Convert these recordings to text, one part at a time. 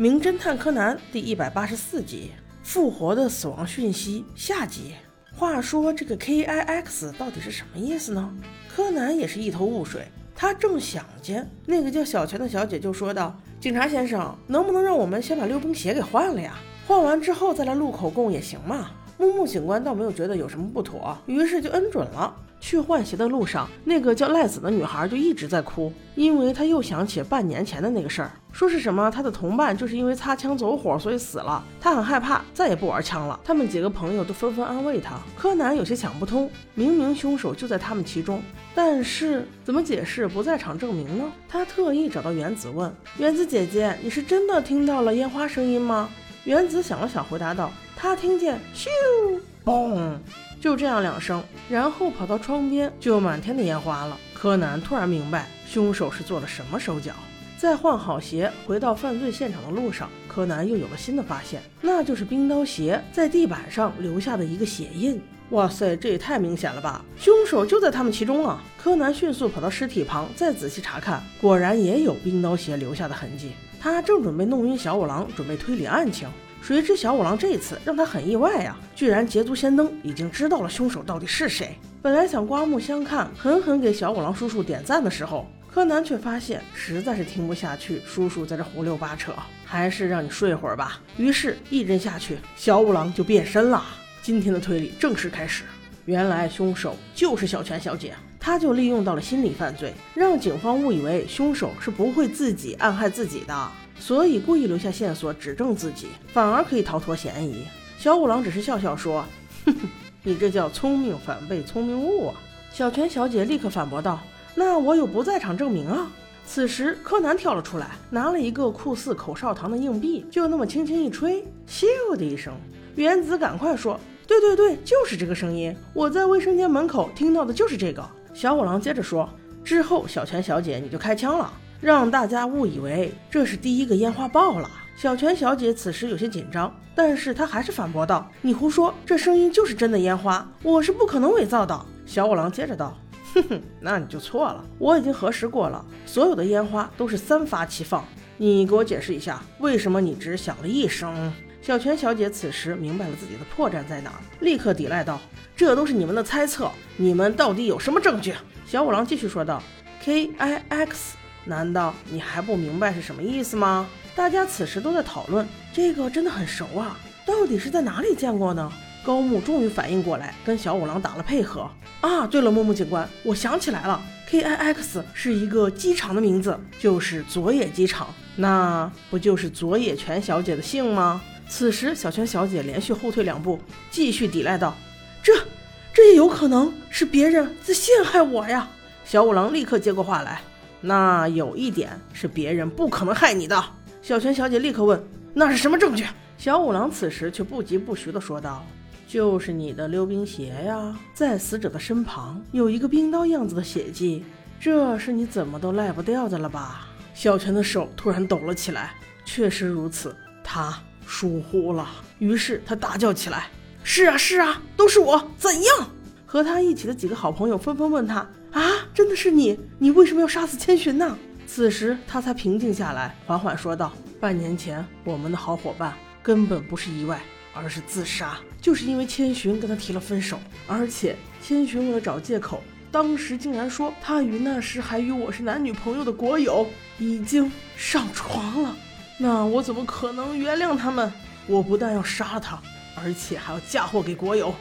名侦探柯南》第一百八十四集《复活的死亡讯息》下集。话说这个 K I X 到底是什么意思呢？柯南也是一头雾水。他正想间，那个叫小泉的小姐就说道：“警察先生，能不能让我们先把溜冰鞋给换了呀？换完之后再来录口供也行嘛。”木木警官倒没有觉得有什么不妥，于是就恩准了。去换鞋的路上，那个叫赖子的女孩就一直在哭，因为她又想起半年前的那个事儿，说是什么她的同伴就是因为擦枪走火所以死了，她很害怕，再也不玩枪了。他们几个朋友都纷纷安慰她。柯南有些想不通，明明凶手就在他们其中，但是怎么解释不在场证明呢？他特意找到原子问：“原子姐姐，你是真的听到了烟花声音吗？”原子想了想，回答道。他听见咻嘣，就这样两声，然后跑到窗边，就有满天的烟花了。柯南突然明白凶手是做了什么手脚。在换好鞋回到犯罪现场的路上，柯南又有了新的发现，那就是冰刀鞋在地板上留下的一个血印。哇塞，这也太明显了吧！凶手就在他们其中啊！柯南迅速跑到尸体旁，再仔细查看，果然也有冰刀鞋留下的痕迹。他正准备弄晕小五郎，准备推理案情。谁知小五郎这次让他很意外呀，居然捷足先登，已经知道了凶手到底是谁。本来想刮目相看，狠狠给小五郎叔叔点赞的时候，柯南却发现实在是听不下去叔叔在这胡溜八扯，还是让你睡会儿吧。于是，一针下去，小五郎就变身了。今天的推理正式开始。原来凶手就是小泉小姐，她就利用到了心理犯罪，让警方误以为凶手是不会自己暗害自己的。所以故意留下线索指证自己，反而可以逃脱嫌疑。小五郎只是笑笑说：“哼哼，你这叫聪明反被聪明误啊！”小泉小姐立刻反驳道：“那我有不在场证明啊！”此时柯南跳了出来，拿了一个酷似口哨糖的硬币，就那么轻轻一吹，咻的一声。原子赶快说：“对对对，就是这个声音，我在卫生间门口听到的就是这个。”小五郎接着说：“之后小泉小姐你就开枪了。”让大家误以为这是第一个烟花爆了。小泉小姐此时有些紧张，但是她还是反驳道：“你胡说，这声音就是真的烟花，我是不可能伪造的。”小五郎接着道：“哼哼，那你就错了，我已经核实过了，所有的烟花都是三发齐放。你给我解释一下，为什么你只响了一声？”小泉小姐此时明白了自己的破绽在哪，立刻抵赖道：“这都是你们的猜测，你们到底有什么证据？”小五郎继续说道：“K I X。”难道你还不明白是什么意思吗？大家此时都在讨论，这个真的很熟啊，到底是在哪里见过呢？高木终于反应过来，跟小五郎打了配合。啊，对了，木木警官，我想起来了，K I X 是一个机场的名字，就是佐野机场，那不就是佐野泉小姐的姓吗？此时，小泉小姐连续后退两步，继续抵赖道：“这，这也有可能是别人在陷害我呀！”小五郎立刻接过话来。那有一点是别人不可能害你的。小泉小姐立刻问：“那是什么证据？”小五郎此时却不疾不徐地说道：“就是你的溜冰鞋呀，在死者的身旁有一个冰刀样子的血迹，这是你怎么都赖不掉的了吧？”小泉的手突然抖了起来，确实如此，他疏忽了。于是他大叫起来：“是啊，是啊，都是我，怎样？”和他一起的几个好朋友纷纷问他。啊，真的是你！你为什么要杀死千寻呢？此时他才平静下来，缓缓说道：“半年前，我们的好伙伴根本不是意外，而是自杀。就是因为千寻跟他提了分手，而且千寻为了找借口，当时竟然说他与那时还与我是男女朋友的国友已经上床了。那我怎么可能原谅他们？我不但要杀了他，而且还要嫁祸给国友。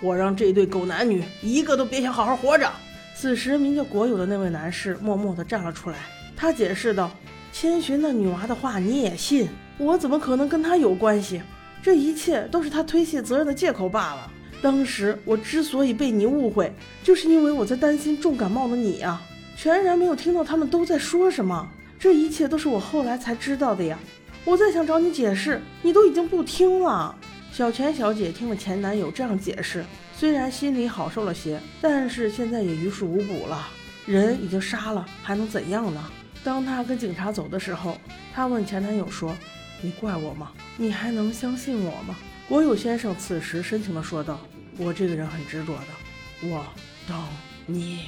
我让这对狗男女一个都别想好好活着。”此时，名叫国友的那位男士默默地站了出来。他解释道：“千寻那女娃的话你也信？我怎么可能跟她有关系？这一切都是他推卸责任的借口罢了。当时我之所以被你误会，就是因为我在担心重感冒的你呀，全然没有听到他们都在说什么。这一切都是我后来才知道的呀。我再想找你解释，你都已经不听了。”小泉小姐听了前男友这样解释。虽然心里好受了些，但是现在也于事无补了。人已经杀了，还能怎样呢？当她跟警察走的时候，她问前男友说：“你怪我吗？你还能相信我吗？”国友先生此时深情地说道：“我这个人很执着的，我等你。”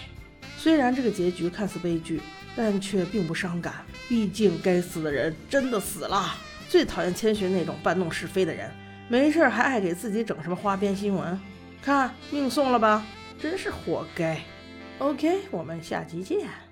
虽然这个结局看似悲剧，但却并不伤感。毕竟该死的人真的死了。最讨厌千寻那种搬弄是非的人，没事还爱给自己整什么花边新闻，看命送了吧，真是活该。OK，我们下集见。